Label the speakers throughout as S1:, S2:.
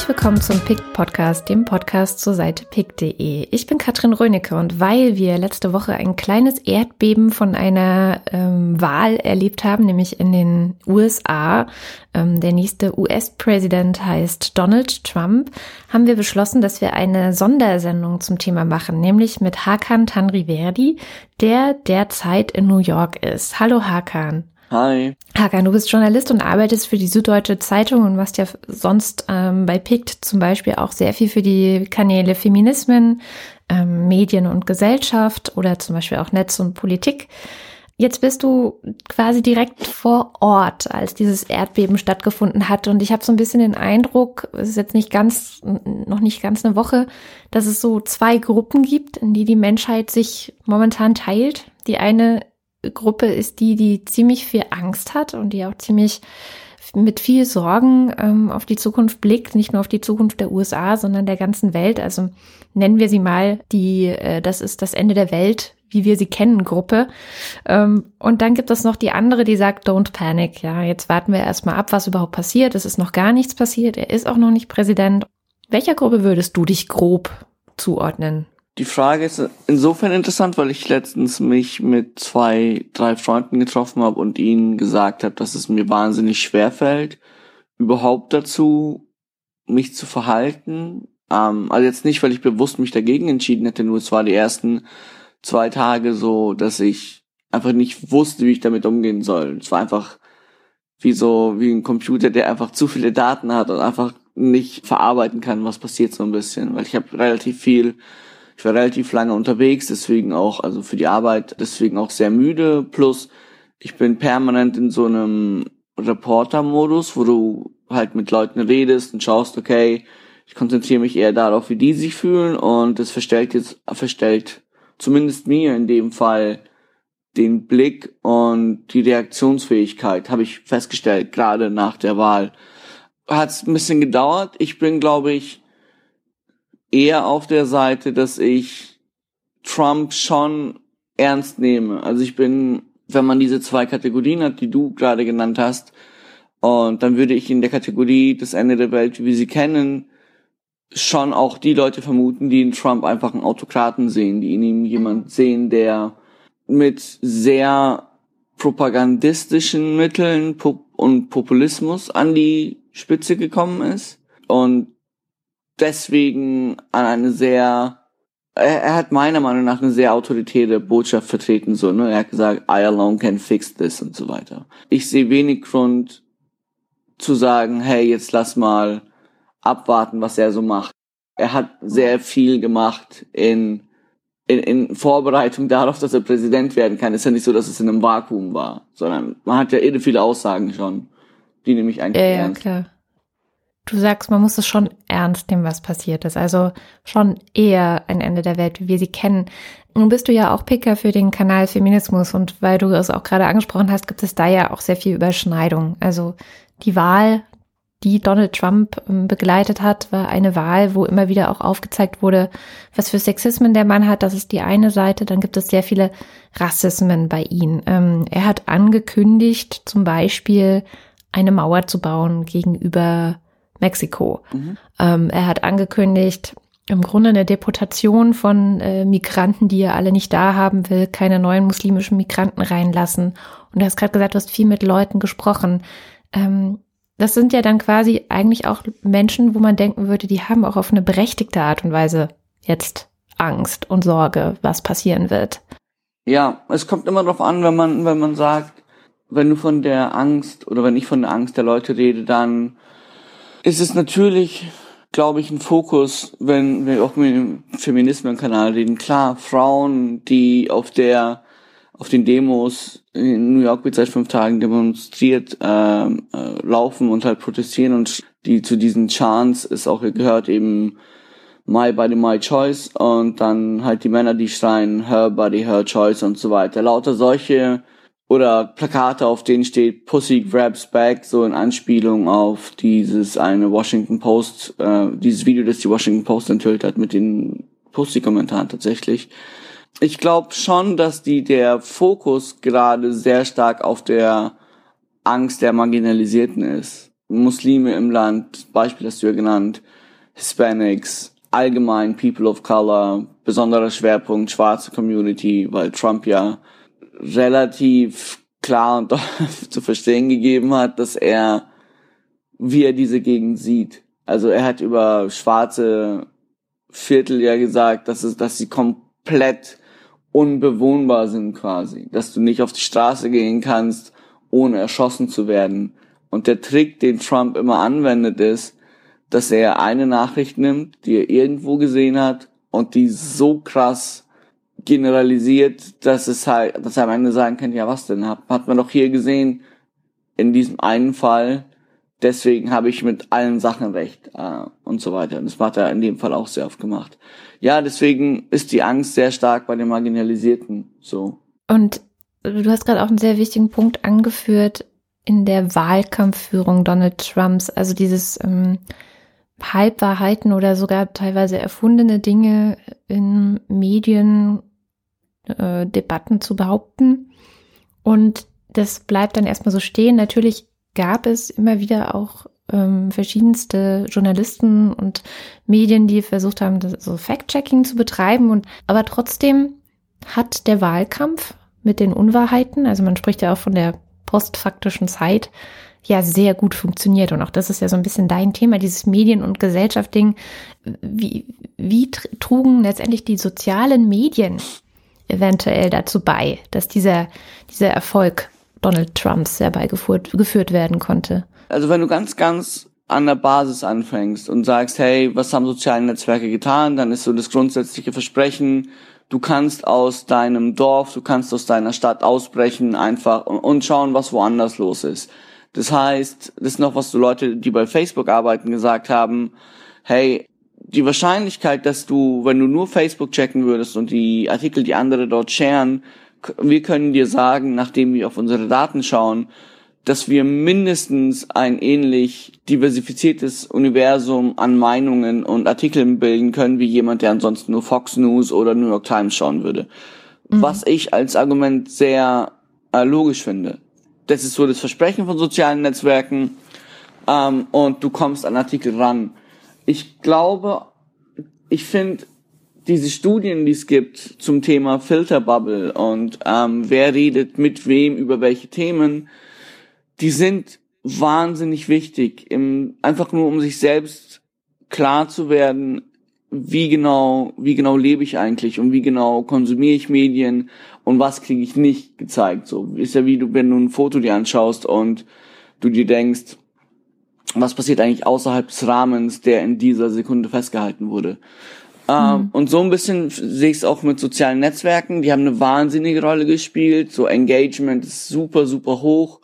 S1: Herzlich willkommen zum PICT Podcast, dem Podcast zur Seite pick.de. Ich bin Katrin Rönecke und weil wir letzte Woche ein kleines Erdbeben von einer ähm, Wahl erlebt haben, nämlich in den USA, ähm, der nächste US-Präsident heißt Donald Trump, haben wir beschlossen, dass wir eine Sondersendung zum Thema machen, nämlich mit Hakan Tanriverdi, der derzeit in New York ist. Hallo Hakan.
S2: Hi.
S1: Hakan, du bist Journalist und arbeitest für die Süddeutsche Zeitung und machst ja sonst ähm, bei PICT zum Beispiel auch sehr viel für die Kanäle Feminismen, ähm, Medien und Gesellschaft oder zum Beispiel auch Netz und Politik. Jetzt bist du quasi direkt vor Ort, als dieses Erdbeben stattgefunden hat. Und ich habe so ein bisschen den Eindruck, es ist jetzt nicht ganz, noch nicht ganz eine Woche, dass es so zwei Gruppen gibt, in die die Menschheit sich momentan teilt. Die eine Gruppe ist die, die ziemlich viel Angst hat und die auch ziemlich mit viel Sorgen ähm, auf die Zukunft blickt, nicht nur auf die Zukunft der USA, sondern der ganzen Welt. Also nennen wir sie mal die, äh, das ist das Ende der Welt, wie wir sie kennen, Gruppe. Ähm, und dann gibt es noch die andere, die sagt, don't panic. Ja, jetzt warten wir erstmal ab, was überhaupt passiert. Es ist noch gar nichts passiert. Er ist auch noch nicht Präsident. Welcher Gruppe würdest du dich grob zuordnen?
S2: Die Frage ist insofern interessant, weil ich letztens mich mit zwei, drei Freunden getroffen habe und ihnen gesagt habe, dass es mir wahnsinnig schwer fällt, überhaupt dazu mich zu verhalten. Ähm, also jetzt nicht, weil ich bewusst mich dagegen entschieden hätte, nur es war die ersten zwei Tage so, dass ich einfach nicht wusste, wie ich damit umgehen soll. Es war einfach wie so, wie ein Computer, der einfach zu viele Daten hat und einfach nicht verarbeiten kann, was passiert so ein bisschen. Weil ich habe relativ viel ich war relativ lange unterwegs, deswegen auch, also für die Arbeit, deswegen auch sehr müde. Plus, ich bin permanent in so einem Reporter-Modus, wo du halt mit Leuten redest und schaust, okay, ich konzentriere mich eher darauf, wie die sich fühlen und das verstellt jetzt, verstellt zumindest mir in dem Fall den Blick und die Reaktionsfähigkeit, habe ich festgestellt, gerade nach der Wahl. Hat es ein bisschen gedauert. Ich bin, glaube ich, eher auf der Seite, dass ich Trump schon ernst nehme. Also ich bin, wenn man diese zwei Kategorien hat, die du gerade genannt hast, und dann würde ich in der Kategorie das Ende der Welt, wie wir sie kennen, schon auch die Leute vermuten, die in Trump einfach einen Autokraten sehen, die in ihm jemand sehen, der mit sehr propagandistischen Mitteln und Populismus an die Spitze gekommen ist und deswegen an eine sehr er, er hat meiner Meinung nach eine sehr autoritäre Botschaft vertreten, so, ne? Er hat gesagt, I alone can fix this und so weiter. Ich sehe wenig Grund zu sagen, hey, jetzt lass mal abwarten, was er so macht. Er hat sehr viel gemacht in, in, in Vorbereitung darauf, dass er Präsident werden kann. Es ist ja nicht so, dass es in einem Vakuum war, sondern man hat ja eh viele Aussagen schon, die nämlich eigentlich
S1: ja, ja, Klar. Du sagst, man muss es schon ernst nehmen, was passiert ist. Also schon eher ein Ende der Welt, wie wir sie kennen. Nun bist du ja auch Picker für den Kanal Feminismus und weil du es auch gerade angesprochen hast, gibt es da ja auch sehr viel Überschneidung. Also die Wahl, die Donald Trump ähm, begleitet hat, war eine Wahl, wo immer wieder auch aufgezeigt wurde, was für Sexismen der Mann hat. Das ist die eine Seite. Dann gibt es sehr viele Rassismen bei ihm. Ähm, er hat angekündigt, zum Beispiel eine Mauer zu bauen gegenüber Mexiko. Mhm. Ähm, er hat angekündigt, im Grunde eine Deportation von äh, Migranten, die er alle nicht da haben will, keine neuen muslimischen Migranten reinlassen. Und er hat gerade gesagt, du hast viel mit Leuten gesprochen. Ähm, das sind ja dann quasi eigentlich auch Menschen, wo man denken würde, die haben auch auf eine berechtigte Art und Weise jetzt Angst und Sorge, was passieren wird.
S2: Ja, es kommt immer darauf an, wenn man, wenn man sagt, wenn du von der Angst oder wenn ich von der Angst der Leute rede, dann ist es natürlich, glaube ich, ein Fokus, wenn wir auch mit dem Feminismen-Kanal reden. Klar, Frauen, die auf der auf den Demos in New York wird seit fünf Tagen demonstriert, äh, äh, laufen und halt protestieren und die zu diesen Chants ist auch gehört eben My Body, My Choice und dann halt die Männer, die schreien Her Body, Her Choice und so weiter. Lauter solche oder Plakate, auf denen steht Pussy grabs back, so in Anspielung auf dieses eine Washington Post, äh, dieses Video, das die Washington Post enthüllt hat mit den Pussy-Kommentaren tatsächlich. Ich glaube schon, dass die der Fokus gerade sehr stark auf der Angst der Marginalisierten ist. Muslime im Land, Beispiel hast du ja genannt, Hispanics, allgemein People of Color, besonderer Schwerpunkt schwarze Community, weil Trump ja relativ klar und zu verstehen gegeben hat, dass er, wie er diese Gegend sieht. Also er hat über schwarze Viertel ja gesagt, dass es, dass sie komplett unbewohnbar sind quasi, dass du nicht auf die Straße gehen kannst, ohne erschossen zu werden. Und der Trick, den Trump immer anwendet, ist, dass er eine Nachricht nimmt, die er irgendwo gesehen hat und die so krass generalisiert, dass es halt, dass er am Ende sagen kann, ja was denn, hat, hat man doch hier gesehen, in diesem einen Fall, deswegen habe ich mit allen Sachen recht äh, und so weiter. Und das hat er in dem Fall auch sehr oft gemacht. Ja, deswegen ist die Angst sehr stark bei den Marginalisierten so.
S1: Und du hast gerade auch einen sehr wichtigen Punkt angeführt in der Wahlkampfführung Donald Trumps, also dieses ähm, Halbwahrheiten oder sogar teilweise erfundene Dinge in Medien, äh, Debatten zu behaupten. Und das bleibt dann erstmal so stehen. Natürlich gab es immer wieder auch ähm, verschiedenste Journalisten und Medien, die versucht haben, so Fact-Checking zu betreiben. Und aber trotzdem hat der Wahlkampf mit den Unwahrheiten, also man spricht ja auch von der postfaktischen Zeit, ja sehr gut funktioniert. Und auch das ist ja so ein bisschen dein Thema, dieses Medien- und Gesellschaftsding. Wie, wie trugen letztendlich die sozialen Medien eventuell dazu bei, dass dieser, dieser Erfolg Donald Trumps herbeigeführt geführt werden konnte?
S2: Also wenn du ganz, ganz an der Basis anfängst und sagst, hey, was haben soziale Netzwerke getan, dann ist so das grundsätzliche Versprechen, du kannst aus deinem Dorf, du kannst aus deiner Stadt ausbrechen einfach und, und schauen, was woanders los ist. Das heißt, das ist noch, was so Leute, die bei Facebook arbeiten, gesagt haben, hey, die Wahrscheinlichkeit, dass du, wenn du nur Facebook checken würdest und die Artikel, die andere dort sharen, wir können dir sagen, nachdem wir auf unsere Daten schauen, dass wir mindestens ein ähnlich diversifiziertes Universum an Meinungen und Artikeln bilden können, wie jemand, der ansonsten nur Fox News oder New York Times schauen würde. Mhm. Was ich als Argument sehr äh, logisch finde das ist so das Versprechen von sozialen Netzwerken ähm, und du kommst an Artikel ran. Ich glaube, ich finde diese Studien, die es gibt zum Thema Filterbubble und ähm, wer redet mit wem über welche Themen, die sind wahnsinnig wichtig, im, einfach nur um sich selbst klar zu werden, wie genau, wie genau lebe ich eigentlich und wie genau konsumiere ich Medien und was kriege ich nicht gezeigt. So ist ja wie du, wenn du ein Foto dir anschaust und du dir denkst, was passiert eigentlich außerhalb des Rahmens, der in dieser Sekunde festgehalten wurde. Ähm, mhm. und so ein bisschen sehe ich es auch mit sozialen Netzwerken. Die haben eine wahnsinnige Rolle gespielt. So Engagement ist super, super hoch.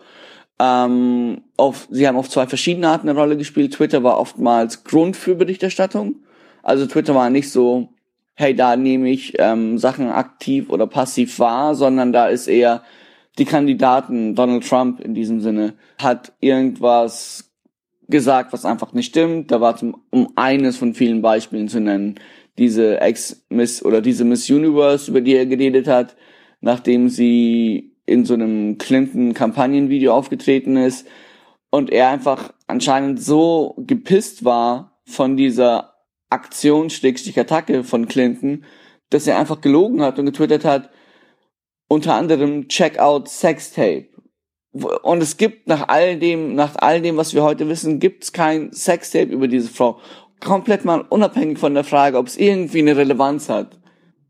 S2: Ähm, auf, sie haben auf zwei verschiedene Arten eine Rolle gespielt. Twitter war oftmals Grund für Berichterstattung. Also Twitter war nicht so, hey, da nehme ich ähm, Sachen aktiv oder passiv wahr, sondern da ist eher die Kandidaten, Donald Trump in diesem Sinne, hat irgendwas gesagt, was einfach nicht stimmt. Da war zum, um eines von vielen Beispielen zu nennen, diese Ex-Miss oder diese Miss Universe, über die er geredet hat, nachdem sie in so einem Clinton-Kampagnenvideo aufgetreten ist und er einfach anscheinend so gepisst war von dieser Aktion, Schrägstrich Attacke von Clinton, dass er einfach gelogen hat und getwittert hat, unter anderem Checkout Sextape. Und es gibt nach all dem, nach all dem, was wir heute wissen, gibt es kein Sextape über diese Frau. Komplett mal unabhängig von der Frage, ob es irgendwie eine Relevanz hat.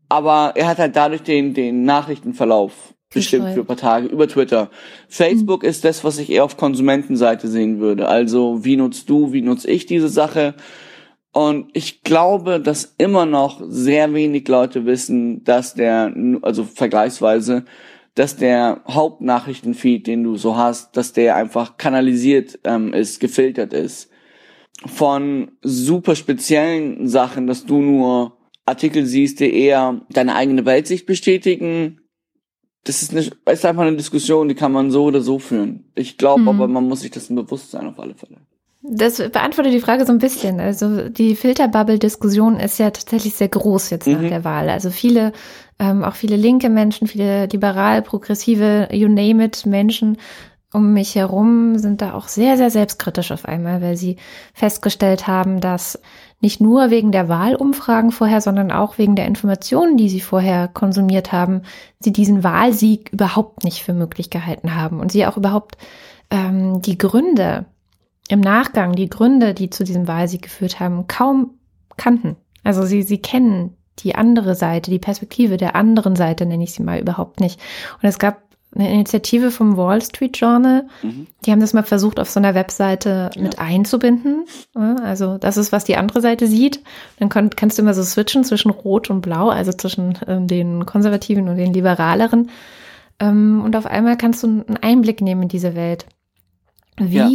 S2: Aber er hat halt dadurch den, den Nachrichtenverlauf bestimmt für ein paar Tage über Twitter. Facebook mhm. ist das, was ich eher auf Konsumentenseite sehen würde. Also, wie nutzt du, wie nutze ich diese Sache? Und ich glaube, dass immer noch sehr wenig Leute wissen, dass der, also vergleichsweise, dass der Hauptnachrichtenfeed, den du so hast, dass der einfach kanalisiert ähm, ist, gefiltert ist. Von super speziellen Sachen, dass du nur Artikel siehst, die eher deine eigene Weltsicht bestätigen. Das ist, eine, ist einfach eine Diskussion, die kann man so oder so führen. Ich glaube mhm. aber, man muss sich das bewusst sein auf alle Fälle.
S1: Das beantwortet die Frage so ein bisschen. Also die Filterbubble-Diskussion ist ja tatsächlich sehr groß jetzt nach mhm. der Wahl. Also viele, ähm, auch viele linke Menschen, viele liberal, progressive, you name it Menschen um mich herum sind da auch sehr, sehr selbstkritisch auf einmal, weil sie festgestellt haben, dass nicht nur wegen der Wahlumfragen vorher, sondern auch wegen der Informationen, die sie vorher konsumiert haben, sie diesen Wahlsieg überhaupt nicht für möglich gehalten haben und sie auch überhaupt ähm, die Gründe im Nachgang, die Gründe, die zu diesem Wahlsieg geführt haben, kaum kannten. Also sie, sie kennen die andere Seite, die Perspektive der anderen Seite, nenne ich sie mal überhaupt nicht. Und es gab eine Initiative vom Wall Street Journal. Mhm. Die haben das mal versucht, auf so einer Webseite ja. mit einzubinden. Also das ist, was die andere Seite sieht. Dann kann, kannst du immer so switchen zwischen Rot und Blau, also zwischen ähm, den Konservativen und den Liberaleren. Ähm, und auf einmal kannst du einen Einblick nehmen in diese Welt. Wie, ja.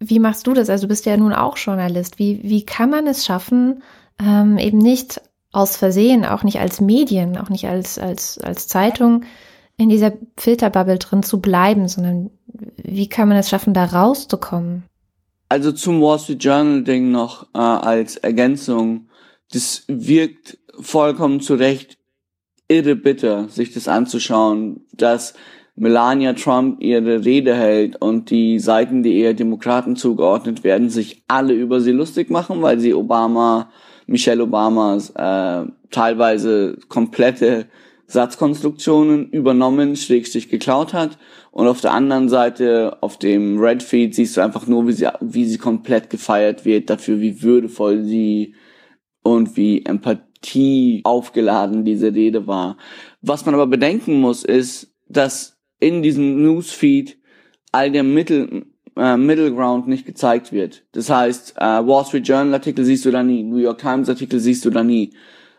S1: Wie machst du das? Also du bist ja nun auch Journalist. Wie, wie kann man es schaffen, ähm, eben nicht aus Versehen, auch nicht als Medien, auch nicht als, als, als Zeitung, in dieser Filterbubble drin zu bleiben, sondern wie kann man es schaffen, da rauszukommen?
S2: Also zum Wall Street Journal Ding noch äh, als Ergänzung. Das wirkt vollkommen zu Recht irre bitter, sich das anzuschauen, dass Melania Trump ihre Rede hält und die Seiten, die eher Demokraten zugeordnet werden, sich alle über sie lustig machen, weil sie Obama, Michelle Obamas äh, teilweise komplette Satzkonstruktionen übernommen, schrägstrich geklaut hat. Und auf der anderen Seite, auf dem Red Feed, siehst du einfach nur, wie sie, wie sie komplett gefeiert wird, dafür, wie würdevoll sie und wie Empathie aufgeladen diese Rede war. Was man aber bedenken muss, ist, dass in diesem Newsfeed all der Mittel, äh, Middle Ground nicht gezeigt wird. Das heißt, äh, Wall Street Journal Artikel siehst du da nie, New York Times Artikel siehst du da nie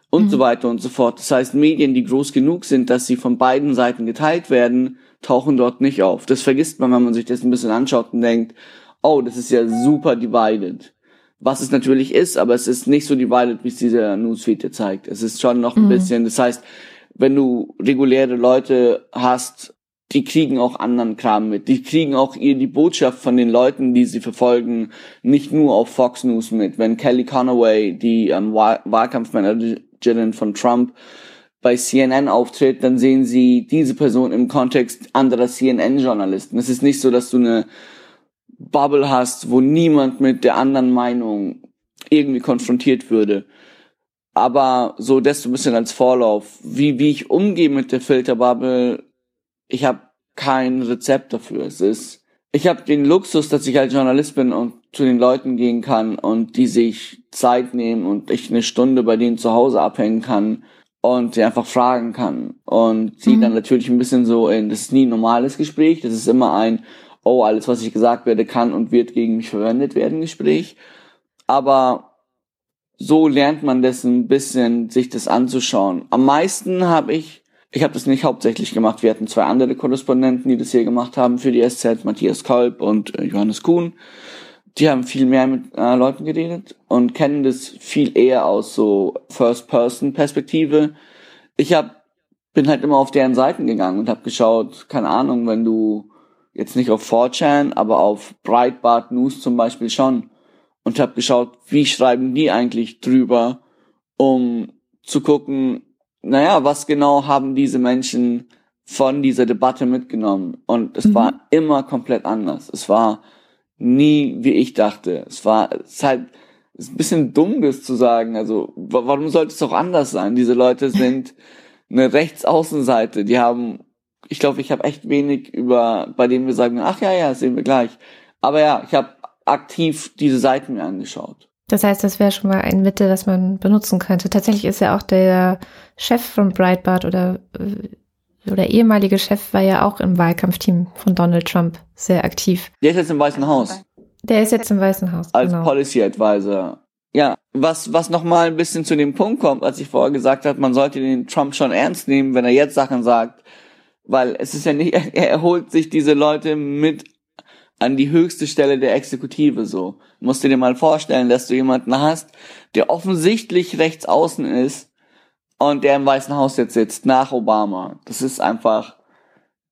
S2: und mhm. so weiter und so fort. Das heißt, Medien, die groß genug sind, dass sie von beiden Seiten geteilt werden, tauchen dort nicht auf. Das vergisst man, wenn man sich das ein bisschen anschaut und denkt, oh, das ist ja super divided. Was es natürlich ist, aber es ist nicht so divided, wie es dieser Newsfeed dir zeigt. Es ist schon noch ein mhm. bisschen, das heißt, wenn du reguläre Leute hast, die kriegen auch anderen Kram mit. Die kriegen auch ihr die Botschaft von den Leuten, die sie verfolgen, nicht nur auf Fox News mit. Wenn Kelly Conaway, die ähm, Wahlkampfmanagerin Managerin von Trump bei CNN auftritt, dann sehen sie diese Person im Kontext anderer CNN-Journalisten. Es ist nicht so, dass du eine Bubble hast, wo niemand mit der anderen Meinung irgendwie konfrontiert würde. Aber so desto ein bisschen als Vorlauf, wie, wie ich umgehe mit der Filterbubble, ich habe kein Rezept dafür. Es ist, ich habe den Luxus, dass ich als Journalist bin und zu den Leuten gehen kann und die sich Zeit nehmen und ich eine Stunde bei denen zu Hause abhängen kann und sie einfach fragen kann. Und sie mhm. dann natürlich ein bisschen so in, das ist nie ein normales Gespräch, das ist immer ein, oh, alles, was ich gesagt werde, kann und wird gegen mich verwendet werden, Gespräch. Aber so lernt man das ein bisschen, sich das anzuschauen. Am meisten habe ich, ich habe das nicht hauptsächlich gemacht, wir hatten zwei andere Korrespondenten, die das hier gemacht haben für die SZ, Matthias Kolb und äh, Johannes Kuhn die haben viel mehr mit äh, Leuten geredet und kennen das viel eher aus so First-Person-Perspektive. Ich hab, bin halt immer auf deren Seiten gegangen und habe geschaut, keine Ahnung, wenn du jetzt nicht auf 4chan, aber auf Breitbart News zum Beispiel schon und habe geschaut, wie schreiben die eigentlich drüber, um zu gucken, naja, was genau haben diese Menschen von dieser Debatte mitgenommen. Und es mhm. war immer komplett anders. Es war nie, wie ich dachte. Es war, es ist halt, es ist ein bisschen dumm, das zu sagen. Also, warum sollte es auch anders sein? Diese Leute sind eine Rechtsaußenseite. Die haben, ich glaube, ich habe echt wenig über, bei denen wir sagen, ach ja, ja, sehen wir gleich. Aber ja, ich habe aktiv diese Seiten mir angeschaut.
S1: Das heißt, das wäre schon mal ein Mittel, das man benutzen könnte. Tatsächlich ist ja auch der Chef von Breitbart oder äh, oder ehemalige Chef war ja auch im Wahlkampfteam von Donald Trump sehr aktiv.
S2: Der ist jetzt im Weißen Haus.
S1: Der ist jetzt im Weißen Haus.
S2: Als genau. Policy Advisor. Ja, was, was nochmal ein bisschen zu dem Punkt kommt, als ich vorher gesagt habe, man sollte den Trump schon ernst nehmen, wenn er jetzt Sachen sagt, weil es ist ja nicht, er holt sich diese Leute mit an die höchste Stelle der Exekutive so. Musst du dir mal vorstellen, dass du jemanden hast, der offensichtlich rechts außen ist, und der im Weißen Haus jetzt sitzt, nach Obama. Das ist einfach,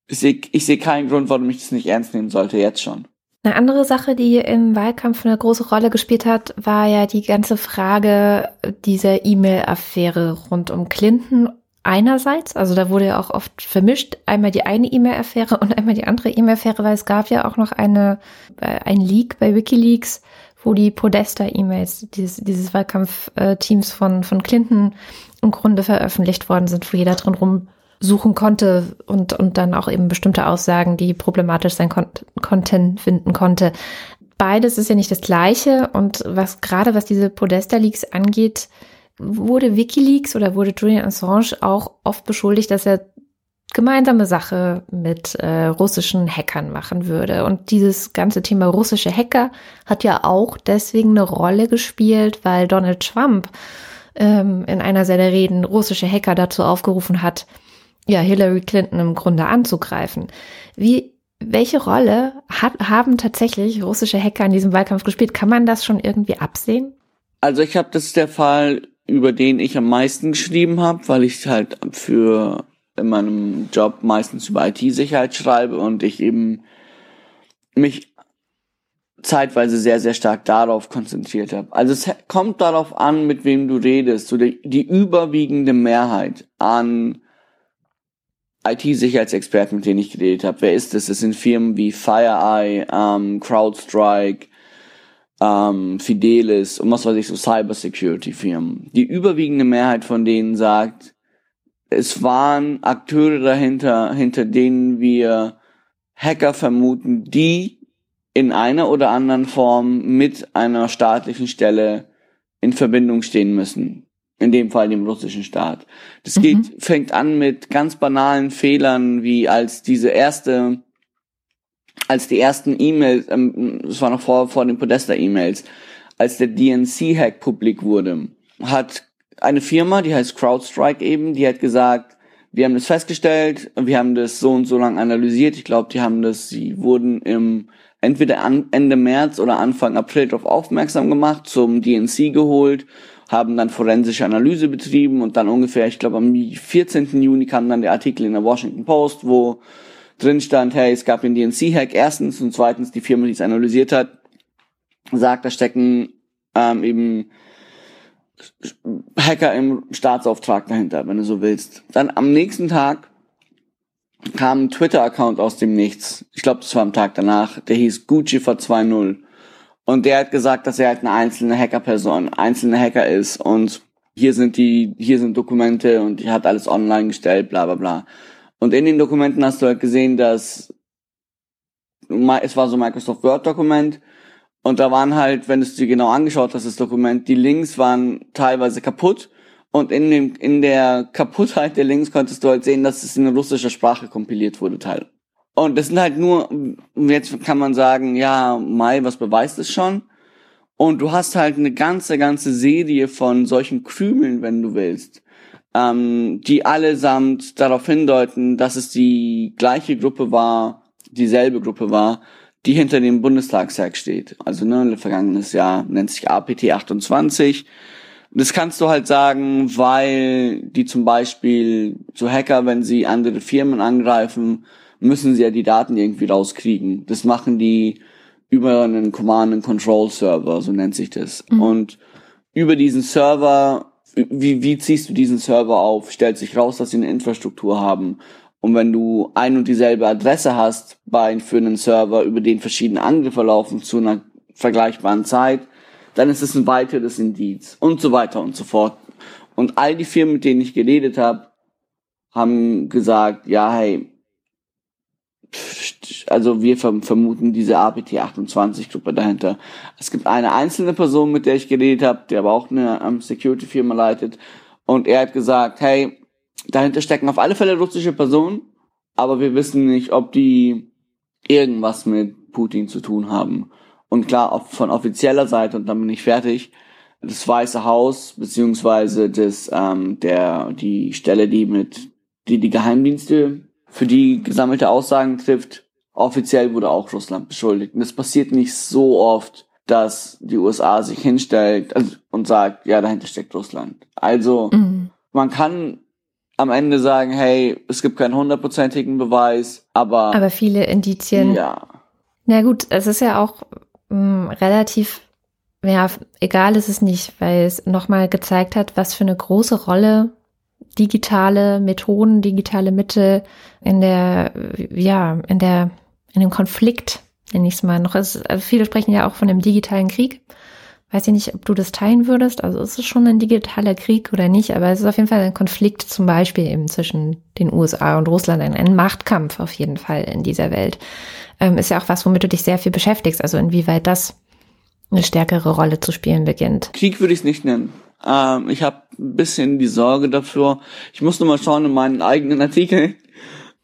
S2: ich sehe ich seh keinen Grund, warum ich das nicht ernst nehmen sollte, jetzt schon.
S1: Eine andere Sache, die im Wahlkampf eine große Rolle gespielt hat, war ja die ganze Frage dieser E-Mail-Affäre rund um Clinton, einerseits, also da wurde ja auch oft vermischt, einmal die eine E-Mail-Affäre und einmal die andere E-Mail-Affäre, weil es gab ja auch noch eine, äh, ein Leak bei Wikileaks, wo die Podesta-E-Mails dieses, dieses Wahlkampfteams von, von Clinton im Grunde veröffentlicht worden sind, wo jeder drin rumsuchen konnte und, und dann auch eben bestimmte Aussagen, die problematisch sein kon konnten, finden konnte. Beides ist ja nicht das Gleiche und was gerade was diese Podesta-Leaks angeht, wurde Wikileaks oder wurde Julian Assange auch oft beschuldigt, dass er gemeinsame Sache mit äh, russischen Hackern machen würde. Und dieses ganze Thema russische Hacker hat ja auch deswegen eine Rolle gespielt, weil Donald Trump ähm, in einer seiner Reden russische Hacker dazu aufgerufen hat, ja, Hillary Clinton im Grunde anzugreifen. Wie, welche Rolle hat, haben tatsächlich russische Hacker in diesem Wahlkampf gespielt? Kann man das schon irgendwie absehen?
S2: Also ich habe, das der Fall, über den ich am meisten geschrieben habe, weil ich halt für in meinem Job meistens über IT-Sicherheit schreibe und ich eben mich zeitweise sehr, sehr stark darauf konzentriert habe. Also es kommt darauf an, mit wem du redest. So die, die überwiegende Mehrheit an IT-Sicherheitsexperten, mit denen ich geredet habe. Wer ist das? Das sind Firmen wie FireEye, ähm, CrowdStrike, ähm, Fidelis und was weiß ich, so Cybersecurity-Firmen. Die überwiegende Mehrheit von denen sagt, es waren Akteure dahinter, hinter denen wir Hacker vermuten, die in einer oder anderen Form mit einer staatlichen Stelle in Verbindung stehen müssen. In dem Fall dem russischen Staat. Das mhm. geht, fängt an mit ganz banalen Fehlern, wie als diese erste, als die ersten E-Mails, ähm, das war noch vor, vor den Podesta-E-Mails, als der DNC-Hack publik wurde, hat eine Firma, die heißt CrowdStrike eben, die hat gesagt, wir haben das festgestellt, wir haben das so und so lang analysiert. Ich glaube, die haben das, sie wurden im entweder an, Ende März oder Anfang April darauf aufmerksam gemacht, zum DNC geholt, haben dann forensische Analyse betrieben und dann ungefähr, ich glaube, am 14. Juni kam dann der Artikel in der Washington Post, wo drin stand, hey, es gab den DNC-Hack erstens und zweitens die Firma, die es analysiert hat, sagt, da stecken ähm, eben Hacker im Staatsauftrag dahinter, wenn du so willst. Dann am nächsten Tag kam ein Twitter-Account aus dem Nichts. Ich glaube, das war am Tag danach. Der hieß Gucci vor 2.0. Und der hat gesagt, dass er halt eine einzelne Hackerperson, einzelne Hacker ist. Und hier sind die, hier sind Dokumente und die hat alles online gestellt, bla bla bla. Und in den Dokumenten hast du halt gesehen, dass es war so Microsoft Word Dokument und da waren halt, wenn du es dir genau angeschaut hast, das Dokument, die Links waren teilweise kaputt. Und in, dem, in der Kaputtheit der Links konntest du halt sehen, dass es in russischer Sprache kompiliert wurde, Teil. Und das sind halt nur, jetzt kann man sagen, ja, Mai, was beweist es schon? Und du hast halt eine ganze, ganze Serie von solchen Krümeln, wenn du willst, ähm, die allesamt darauf hindeuten, dass es die gleiche Gruppe war, dieselbe Gruppe war, die hinter dem Bundestagshack steht. Also ne, vergangenes Jahr nennt sich APT 28. Das kannst du halt sagen, weil die zum Beispiel so Hacker, wenn sie andere Firmen angreifen, müssen sie ja die Daten irgendwie rauskriegen. Das machen die über einen Command and Control Server, so nennt sich das. Mhm. Und über diesen Server, wie, wie ziehst du diesen Server auf? Stellt sich raus, dass sie eine Infrastruktur haben und wenn du ein und dieselbe Adresse hast bei, für einen Server, über den verschiedene Angriffe laufen zu einer vergleichbaren Zeit, dann ist es ein weiteres Indiz und so weiter und so fort. Und all die Firmen, mit denen ich geredet habe, haben gesagt, ja, hey, also wir vermuten diese APT28-Gruppe dahinter. Es gibt eine einzelne Person, mit der ich geredet habe, die aber auch eine um, Security-Firma leitet. Und er hat gesagt, hey, dahinter stecken auf alle Fälle russische Personen, aber wir wissen nicht, ob die irgendwas mit Putin zu tun haben. Und klar, von offizieller Seite, und dann bin ich fertig, das Weiße Haus, beziehungsweise das, ähm, der, die Stelle, die mit, die die Geheimdienste für die gesammelte Aussagen trifft, offiziell wurde auch Russland beschuldigt. Und es passiert nicht so oft, dass die USA sich hinstellt und sagt, ja, dahinter steckt Russland. Also, mhm. man kann am Ende sagen, hey, es gibt keinen hundertprozentigen Beweis, aber.
S1: Aber viele Indizien.
S2: Ja.
S1: Na gut, es ist ja auch mh, mm, relativ, ja, egal ist es nicht, weil es nochmal gezeigt hat, was für eine große Rolle digitale Methoden, digitale Mittel in der, ja, in der, in dem Konflikt, nenne ich es mal noch. also viele sprechen ja auch von dem digitalen Krieg. Weiß ich nicht, ob du das teilen würdest. Also ist es schon ein digitaler Krieg oder nicht, aber es ist auf jeden Fall ein Konflikt zum Beispiel eben zwischen den USA und Russland, ein, ein Machtkampf auf jeden Fall in dieser Welt. Ähm, ist ja auch was, womit du dich sehr viel beschäftigst, also inwieweit das eine stärkere Rolle zu spielen beginnt.
S2: Krieg würde ich es nicht nennen. Ähm, ich habe ein bisschen die Sorge dafür. Ich muss nur mal schauen in meinen eigenen Artikeln.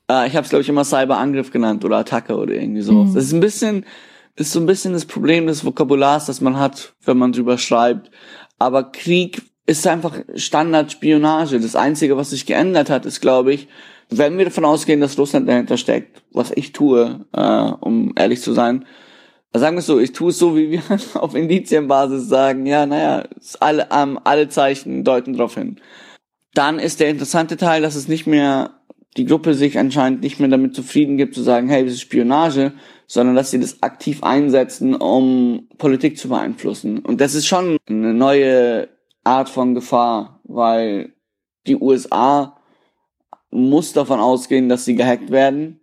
S2: Äh, ich habe es, glaube ich, immer Cyberangriff genannt oder Attacke oder irgendwie sowas. Mhm. Das ist ein bisschen ist so ein bisschen das Problem des Vokabulars, das man hat, wenn man drüber schreibt. Aber Krieg ist einfach Standardspionage. Das Einzige, was sich geändert hat, ist, glaube ich, wenn wir davon ausgehen, dass Russland dahinter steckt, was ich tue, äh, um ehrlich zu sein, sagen wir es so, ich tue es so, wie wir auf Indizienbasis sagen, ja, naja, alle, ähm, alle Zeichen deuten darauf hin. Dann ist der interessante Teil, dass es nicht mehr, die Gruppe sich anscheinend nicht mehr damit zufrieden gibt, zu sagen, hey, das ist Spionage, sondern dass sie das aktiv einsetzen, um Politik zu beeinflussen. Und das ist schon eine neue Art von Gefahr, weil die USA muss davon ausgehen, dass sie gehackt werden.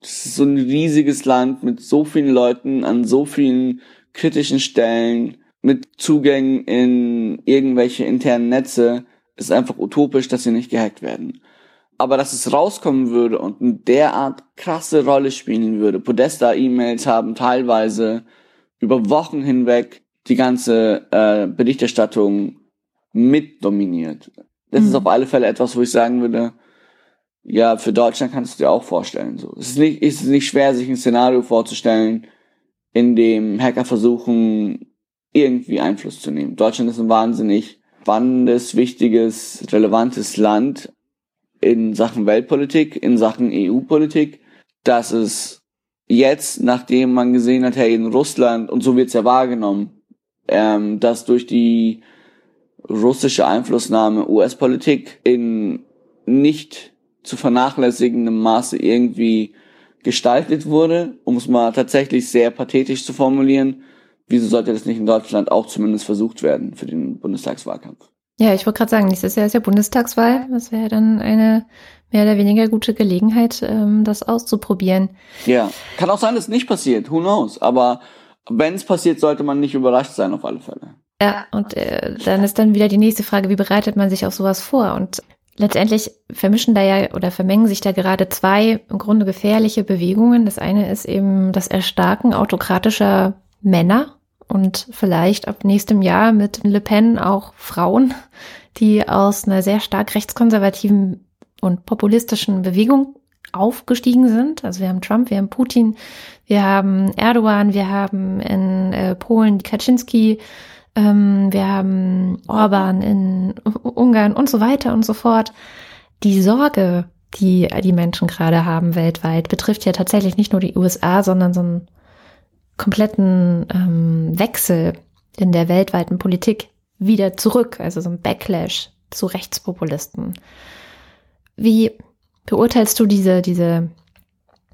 S2: Das ist so ein riesiges Land mit so vielen Leuten an so vielen kritischen Stellen, mit Zugängen in irgendwelche internen Netze. Es ist einfach utopisch, dass sie nicht gehackt werden aber dass es rauskommen würde und in derart krasse Rolle spielen würde. Podesta-E-Mails haben teilweise über Wochen hinweg die ganze äh, Berichterstattung mit dominiert. Das mhm. ist auf alle Fälle etwas, wo ich sagen würde, ja, für Deutschland kannst du dir auch vorstellen. So, es ist nicht, es ist nicht schwer, sich ein Szenario vorzustellen, in dem Hacker versuchen, irgendwie Einfluss zu nehmen. Deutschland ist ein wahnsinnig spannendes, wichtiges, relevantes Land, in Sachen Weltpolitik, in Sachen EU-Politik, dass es jetzt, nachdem man gesehen hat, hey, in Russland, und so wird es ja wahrgenommen, ähm, dass durch die russische Einflussnahme US-Politik in nicht zu vernachlässigendem Maße irgendwie gestaltet wurde, um es mal tatsächlich sehr pathetisch zu formulieren. Wieso sollte das nicht in Deutschland auch zumindest versucht werden für den Bundestagswahlkampf?
S1: Ja, ich wollte gerade sagen, nächstes Jahr ist ja Bundestagswahl. Das wäre dann eine mehr oder weniger gute Gelegenheit, ähm, das auszuprobieren.
S2: Ja, kann auch sein, dass es nicht passiert. Who knows? Aber wenn es passiert, sollte man nicht überrascht sein, auf alle Fälle.
S1: Ja, und äh, dann ist dann wieder die nächste Frage, wie bereitet man sich auf sowas vor? Und letztendlich vermischen da ja oder vermengen sich da gerade zwei im Grunde gefährliche Bewegungen. Das eine ist eben das Erstarken autokratischer Männer und vielleicht ab nächstem Jahr mit Le Pen auch Frauen, die aus einer sehr stark rechtskonservativen und populistischen Bewegung aufgestiegen sind. Also wir haben Trump, wir haben Putin, wir haben Erdogan, wir haben in äh, Polen Kaczynski, ähm, wir haben Orban in Ungarn und so weiter und so fort. Die Sorge, die die Menschen gerade haben weltweit, betrifft ja tatsächlich nicht nur die USA, sondern so ein kompletten ähm, Wechsel in der weltweiten Politik wieder zurück, also so ein Backlash zu Rechtspopulisten. Wie beurteilst du diese, diese,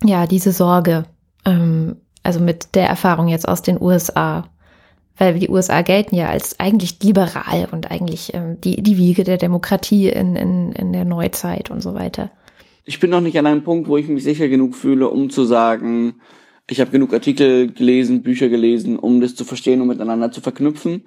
S1: ja, diese Sorge, ähm, also mit der Erfahrung jetzt aus den USA? Weil die USA gelten ja als eigentlich liberal und eigentlich ähm, die, die Wiege der Demokratie in, in, in der Neuzeit und so weiter.
S2: Ich bin noch nicht an einem Punkt, wo ich mich sicher genug fühle, um zu sagen, ich habe genug Artikel gelesen, Bücher gelesen, um das zu verstehen und miteinander zu verknüpfen,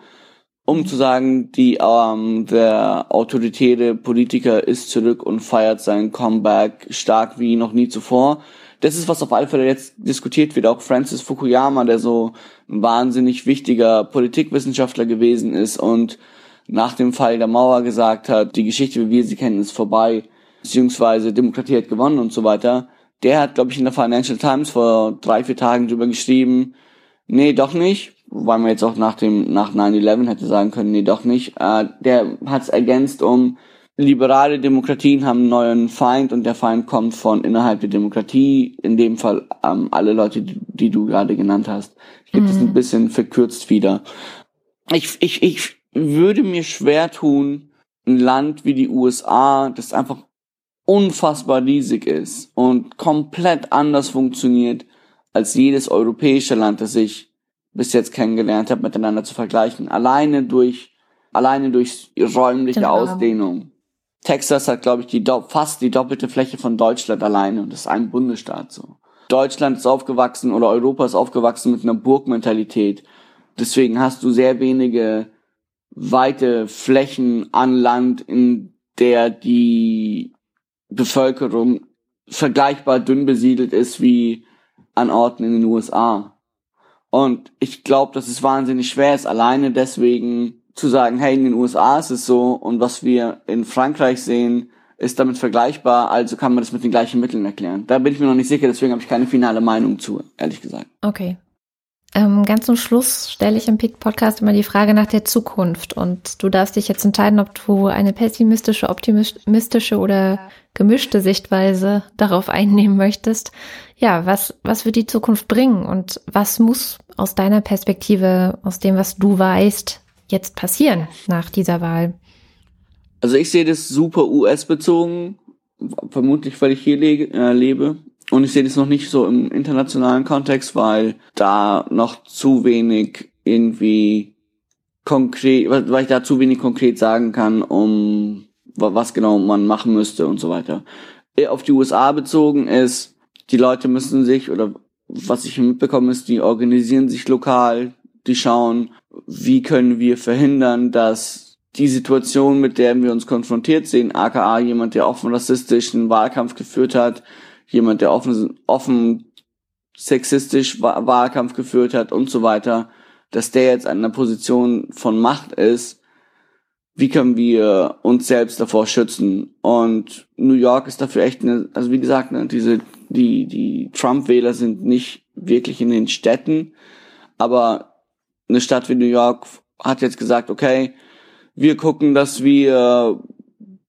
S2: um zu sagen, die ähm, der autoritäre Politiker ist zurück und feiert sein Comeback stark wie noch nie zuvor. Das ist, was auf alle Fälle jetzt diskutiert wird. Auch Francis Fukuyama, der so ein wahnsinnig wichtiger Politikwissenschaftler gewesen ist und nach dem Fall der Mauer gesagt hat, die Geschichte, wie wir sie kennen, ist vorbei, beziehungsweise Demokratie hat gewonnen und so weiter der hat, glaube ich, in der Financial Times vor drei, vier Tagen drüber geschrieben, nee, doch nicht, weil man jetzt auch nach dem, nach 9-11 hätte sagen können, nee, doch nicht. Äh, der hat es ergänzt um, liberale Demokratien haben einen neuen Feind und der Feind kommt von innerhalb der Demokratie, in dem Fall ähm, alle Leute, die, die, du gerade genannt hast. Ich gebe mhm. das ein bisschen verkürzt wieder. Ich, ich, ich würde mir schwer tun, ein Land wie die USA, das einfach unfassbar riesig ist und komplett anders funktioniert als jedes europäische Land, das ich bis jetzt kennengelernt habe, miteinander zu vergleichen. Alleine durch, alleine durch räumliche genau. Ausdehnung. Texas hat, glaube ich, die fast die doppelte Fläche von Deutschland alleine und das ist ein Bundesstaat so. Deutschland ist aufgewachsen oder Europa ist aufgewachsen mit einer Burgmentalität. Deswegen hast du sehr wenige weite Flächen an Land, in der die Bevölkerung vergleichbar dünn besiedelt ist wie an Orten in den USA. Und ich glaube, dass es wahnsinnig schwer ist, alleine deswegen zu sagen, hey, in den USA ist es so und was wir in Frankreich sehen, ist damit vergleichbar, also kann man das mit den gleichen Mitteln erklären. Da bin ich mir noch nicht sicher, deswegen habe ich keine finale Meinung zu, ehrlich gesagt.
S1: Okay. Ähm, ganz zum Schluss stelle ich im Podcast immer die Frage nach der Zukunft und du darfst dich jetzt entscheiden, ob du eine pessimistische, optimistische oder gemischte Sichtweise darauf einnehmen möchtest. Ja, was, was wird die Zukunft bringen und was muss aus deiner Perspektive, aus dem, was du weißt, jetzt passieren nach dieser Wahl?
S2: Also ich sehe das super US-bezogen, vermutlich weil ich hier le äh, lebe. Und ich sehe das noch nicht so im internationalen Kontext, weil da noch zu wenig irgendwie konkret, weil ich da zu wenig konkret sagen kann, um was genau man machen müsste und so weiter. Auf die USA bezogen ist, die Leute müssen sich, oder was ich mitbekomme, ist, die organisieren sich lokal, die schauen, wie können wir verhindern, dass die Situation, mit der wir uns konfrontiert sehen, aka jemand, der offen rassistischen Wahlkampf geführt hat, jemand, der offen, offen sexistisch Wahlkampf geführt hat und so weiter, dass der jetzt an einer Position von Macht ist, wie können wir uns selbst davor schützen? Und New York ist dafür echt eine, also wie gesagt, ne, diese, die, die Trump-Wähler sind nicht wirklich in den Städten, aber eine Stadt wie New York hat jetzt gesagt, okay, wir gucken, dass wir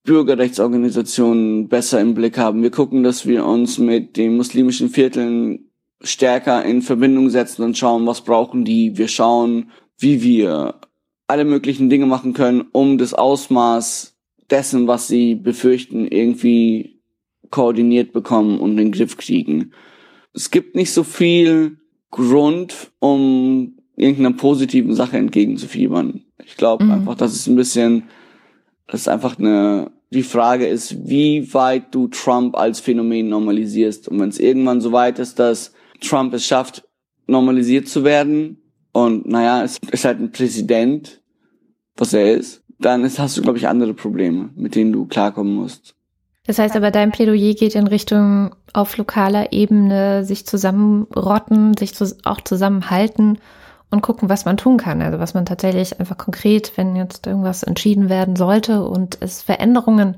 S2: Bürgerrechtsorganisationen besser im Blick haben. Wir gucken, dass wir uns mit den muslimischen Vierteln stärker in Verbindung setzen und schauen, was brauchen die. Wir schauen, wie wir alle möglichen Dinge machen können, um das Ausmaß dessen, was sie befürchten, irgendwie koordiniert bekommen und in den Griff kriegen. Es gibt nicht so viel Grund, um irgendeiner positiven Sache entgegenzufiebern. Ich glaube mhm. einfach, dass es ein bisschen das ist einfach eine, die Frage ist, wie weit du Trump als Phänomen normalisierst. Und wenn es irgendwann so weit ist, dass Trump es schafft, normalisiert zu werden, und naja, es ist halt ein Präsident, was er ist, dann ist, hast du, glaube ich, andere Probleme, mit denen du klarkommen musst.
S1: Das heißt aber, dein Plädoyer geht in Richtung auf lokaler Ebene sich zusammenrotten, sich zu, auch zusammenhalten und gucken, was man tun kann. Also was man tatsächlich einfach konkret, wenn jetzt irgendwas entschieden werden sollte und es Veränderungen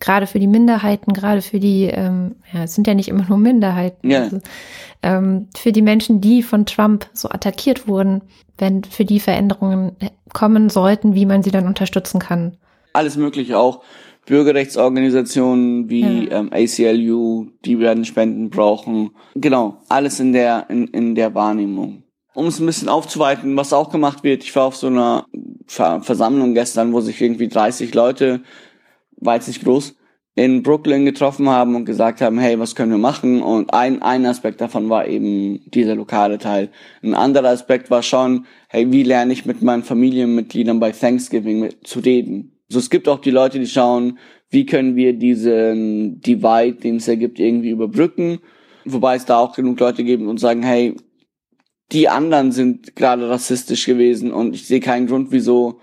S1: gerade für die Minderheiten, gerade für die, ähm, ja, es sind ja nicht immer nur Minderheiten,
S2: ja.
S1: also, ähm, für die Menschen, die von Trump so attackiert wurden, wenn für die Veränderungen kommen sollten, wie man sie dann unterstützen kann.
S2: Alles Mögliche auch. Bürgerrechtsorganisationen wie ja. ähm, ACLU, die werden Spenden brauchen. Genau, alles in der in, in der Wahrnehmung um es ein bisschen aufzuweiten, was auch gemacht wird. Ich war auf so einer Ver Versammlung gestern, wo sich irgendwie 30 Leute, jetzt nicht groß, in Brooklyn getroffen haben und gesagt haben, hey, was können wir machen? Und ein, ein Aspekt davon war eben dieser lokale Teil. Ein anderer Aspekt war schon, hey, wie lerne ich mit meinen Familienmitgliedern bei Thanksgiving zu reden? So, es gibt auch die Leute, die schauen, wie können wir diesen Divide, den es ergibt, irgendwie überbrücken. Wobei es da auch genug Leute gibt und sagen, hey, die anderen sind gerade rassistisch gewesen und ich sehe keinen Grund, wieso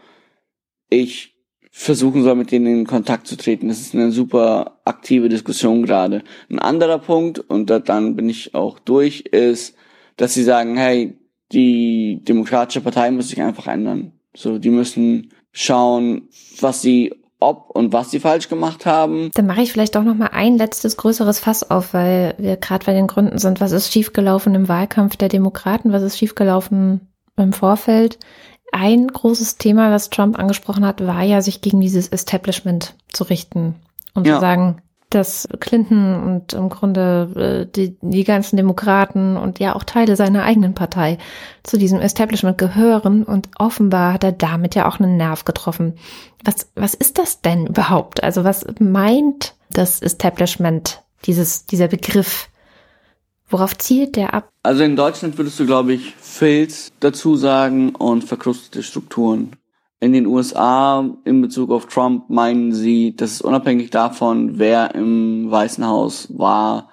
S2: ich versuchen soll, mit denen in Kontakt zu treten. Das ist eine super aktive Diskussion gerade. Ein anderer Punkt, und dann bin ich auch durch, ist, dass sie sagen, hey, die Demokratische Partei muss sich einfach ändern. So, die müssen schauen, was sie ob und was sie falsch gemacht haben.
S1: Dann mache ich vielleicht auch noch mal ein letztes größeres Fass auf, weil wir gerade bei den Gründen sind. Was ist schiefgelaufen im Wahlkampf der Demokraten? Was ist schiefgelaufen im Vorfeld? Ein großes Thema, was Trump angesprochen hat, war ja, sich gegen dieses Establishment zu richten und ja. zu sagen, dass Clinton und im Grunde äh, die, die ganzen Demokraten und ja auch Teile seiner eigenen Partei zu diesem Establishment gehören und offenbar hat er damit ja auch einen Nerv getroffen. Was, was ist das denn überhaupt? Also was meint das Establishment, dieses, dieser Begriff? Worauf zielt der ab?
S2: Also in Deutschland würdest du, glaube ich, Filz dazu sagen und verkrustete Strukturen. In den USA in Bezug auf Trump meinen sie, dass es unabhängig davon, wer im Weißen Haus war,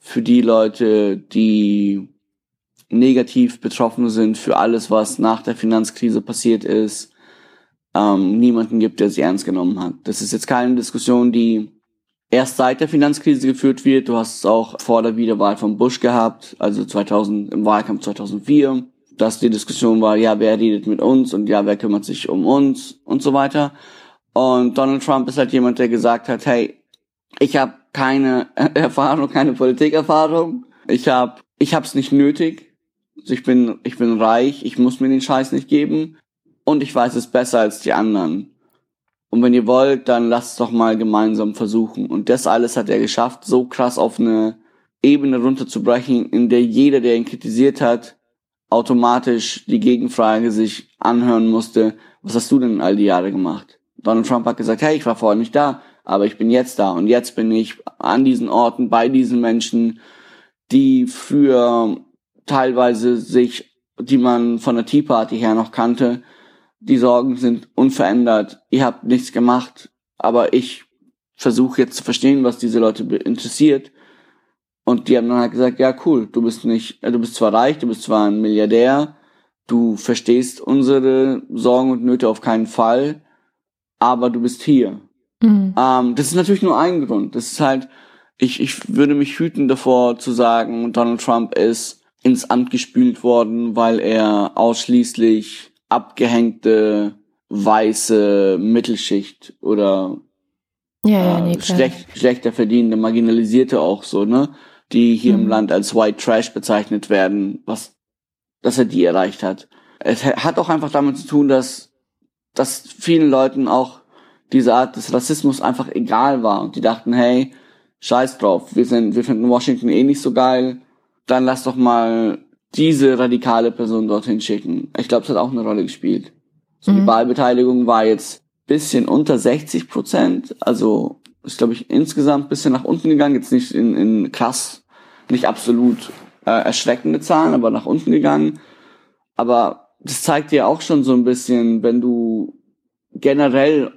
S2: für die Leute, die negativ betroffen sind für alles, was nach der Finanzkrise passiert ist, ähm, niemanden gibt, der sie ernst genommen hat. Das ist jetzt keine Diskussion, die erst seit der Finanzkrise geführt wird. Du hast es auch vor der Wiederwahl von Bush gehabt, also 2000 im Wahlkampf 2004, dass die Diskussion war, ja, wer redet mit uns und ja, wer kümmert sich um uns und so weiter. Und Donald Trump ist halt jemand, der gesagt hat, hey, ich habe keine Erfahrung, keine Politikerfahrung. Ich habe ich hab's nicht nötig. Ich bin ich bin reich, ich muss mir den Scheiß nicht geben und ich weiß es besser als die anderen. Und wenn ihr wollt, dann lasst es doch mal gemeinsam versuchen. Und das alles hat er geschafft, so krass auf eine Ebene runterzubrechen, in der jeder, der ihn kritisiert hat, automatisch die Gegenfrage sich anhören musste, was hast du denn all die Jahre gemacht? Donald Trump hat gesagt, hey, ich war vorher nicht da, aber ich bin jetzt da und jetzt bin ich an diesen Orten bei diesen Menschen, die für teilweise sich, die man von der Tea Party her noch kannte, die Sorgen sind unverändert, ihr habt nichts gemacht, aber ich versuche jetzt zu verstehen, was diese Leute interessiert. Und die haben dann halt gesagt, ja cool, du bist nicht, äh, du bist zwar reich, du bist zwar ein Milliardär, du verstehst unsere Sorgen und Nöte auf keinen Fall, aber du bist hier. Mhm. Ähm, das ist natürlich nur ein Grund. Das ist halt, ich, ich würde mich hüten davor zu sagen, Donald Trump ist ins Amt gespült worden, weil er ausschließlich abgehängte weiße Mittelschicht oder
S1: ja, ja, nee,
S2: äh, schlecht, schlechter verdienende, marginalisierte auch so, ne? Die hier mhm. im Land als White Trash bezeichnet werden, was, dass er die erreicht hat. Es hat auch einfach damit zu tun, dass, dass vielen Leuten auch diese Art des Rassismus einfach egal war und die dachten, hey, scheiß drauf, wir sind, wir finden Washington eh nicht so geil, dann lass doch mal diese radikale Person dorthin schicken. Ich glaube, es hat auch eine Rolle gespielt. So, mhm. Die Wahlbeteiligung war jetzt bisschen unter 60 Prozent, also ist glaube ich insgesamt bisschen nach unten gegangen, jetzt nicht in, in krass, nicht absolut äh, erschreckende Zahlen, aber nach unten gegangen. Aber das zeigt dir auch schon so ein bisschen, wenn du generell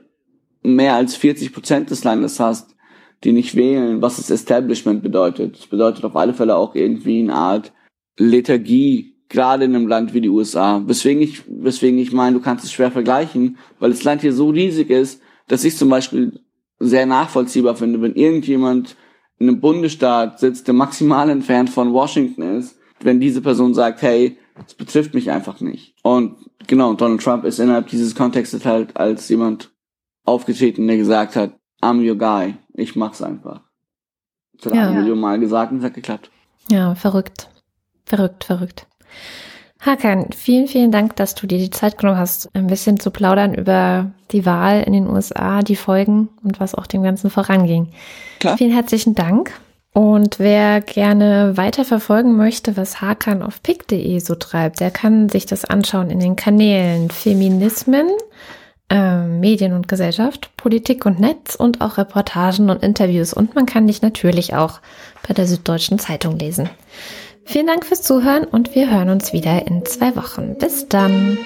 S2: mehr als 40 Prozent des Landes hast, die nicht wählen, was das Establishment bedeutet. Das bedeutet auf alle Fälle auch irgendwie eine Art Lethargie, gerade in einem Land wie die USA. Weswegen ich, weswegen ich meine, du kannst es schwer vergleichen, weil das Land hier so riesig ist, dass ich zum Beispiel sehr nachvollziehbar finde, wenn irgendjemand in einem Bundesstaat sitzt, der maximal entfernt von Washington ist, wenn diese Person sagt, hey, das betrifft mich einfach nicht. Und genau, Donald Trump ist innerhalb dieses Kontextes halt als jemand aufgetreten, der gesagt hat, I'm your guy, ich mach's einfach. Das hat ja. eine Million Mal gesagt und es hat geklappt.
S1: Ja, verrückt. Verrückt, verrückt. Hakan, vielen, vielen Dank, dass du dir die Zeit genommen hast, ein bisschen zu plaudern über die Wahl in den USA, die Folgen und was auch dem Ganzen voranging. Klar. Vielen herzlichen Dank. Und wer gerne weiter verfolgen möchte, was Hakan auf pick.de so treibt, der kann sich das anschauen in den Kanälen Feminismen, äh, Medien und Gesellschaft, Politik und Netz und auch Reportagen und Interviews. Und man kann dich natürlich auch bei der Süddeutschen Zeitung lesen. Vielen Dank fürs Zuhören und wir hören uns wieder in zwei Wochen. Bis dann.